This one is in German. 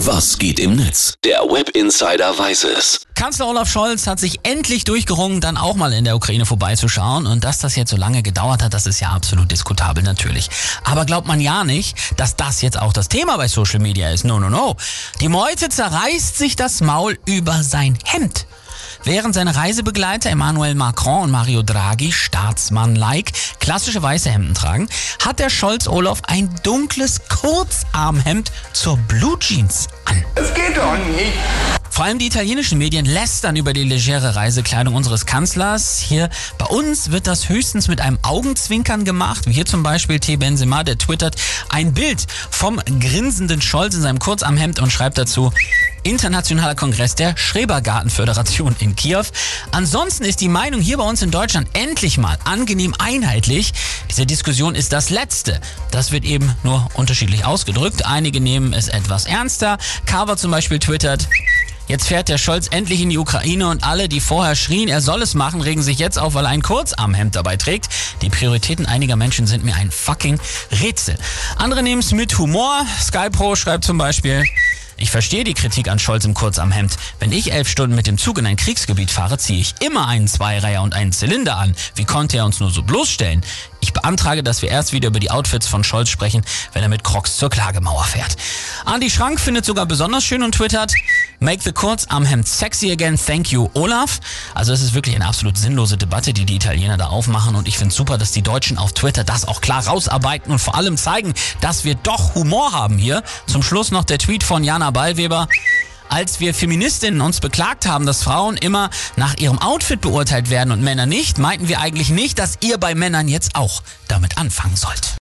Was geht im Netz? Der Web Insider weiß es. Kanzler Olaf Scholz hat sich endlich durchgerungen, dann auch mal in der Ukraine vorbeizuschauen. Und dass das jetzt so lange gedauert hat, das ist ja absolut diskutabel natürlich. Aber glaubt man ja nicht, dass das jetzt auch das Thema bei Social Media ist. No, no, no. Die Meute zerreißt sich das Maul über sein Hemd. Während seine Reisebegleiter Emmanuel Macron und Mario Draghi Staatsmann-like klassische weiße Hemden tragen, hat der Scholz Olaf ein dunkles Kurzarmhemd zur Blue Jeans an. Es geht doch nicht. Vor allem die italienischen Medien lästern über die legere Reisekleidung unseres Kanzlers. Hier bei uns wird das höchstens mit einem Augenzwinkern gemacht, wie hier zum Beispiel T. Benzema, der twittert ein Bild vom grinsenden Scholz in seinem Kurzarmhemd und schreibt dazu, Internationaler Kongress der Schrebergartenföderation in Kiew. Ansonsten ist die Meinung hier bei uns in Deutschland endlich mal angenehm einheitlich. Diese Diskussion ist das letzte. Das wird eben nur unterschiedlich ausgedrückt. Einige nehmen es etwas ernster. Carver zum Beispiel twittert, Jetzt fährt der Scholz endlich in die Ukraine und alle, die vorher schrien, er soll es machen, regen sich jetzt auf, weil er ein Kurzarmhemd dabei trägt. Die Prioritäten einiger Menschen sind mir ein fucking Rätsel. Andere nehmen es mit Humor. SkyPro schreibt zum Beispiel, ich verstehe die Kritik an Scholz im Kurzarmhemd. Wenn ich elf Stunden mit dem Zug in ein Kriegsgebiet fahre, ziehe ich immer einen Zweireiher und einen Zylinder an. Wie konnte er uns nur so bloßstellen? Ich beantrage, dass wir erst wieder über die Outfits von Scholz sprechen, wenn er mit Crocs zur Klagemauer fährt. Andi Schrank findet sogar besonders schön und twittert, Make the Kurzarmhemd sexy again, thank you, Olaf. Also es ist wirklich eine absolut sinnlose Debatte, die die Italiener da aufmachen und ich finde super, dass die Deutschen auf Twitter das auch klar rausarbeiten und vor allem zeigen, dass wir doch Humor haben hier. Zum Schluss noch der Tweet von Jana Ballweber. Als wir Feministinnen uns beklagt haben, dass Frauen immer nach ihrem Outfit beurteilt werden und Männer nicht, meinten wir eigentlich nicht, dass ihr bei Männern jetzt auch damit anfangen sollt.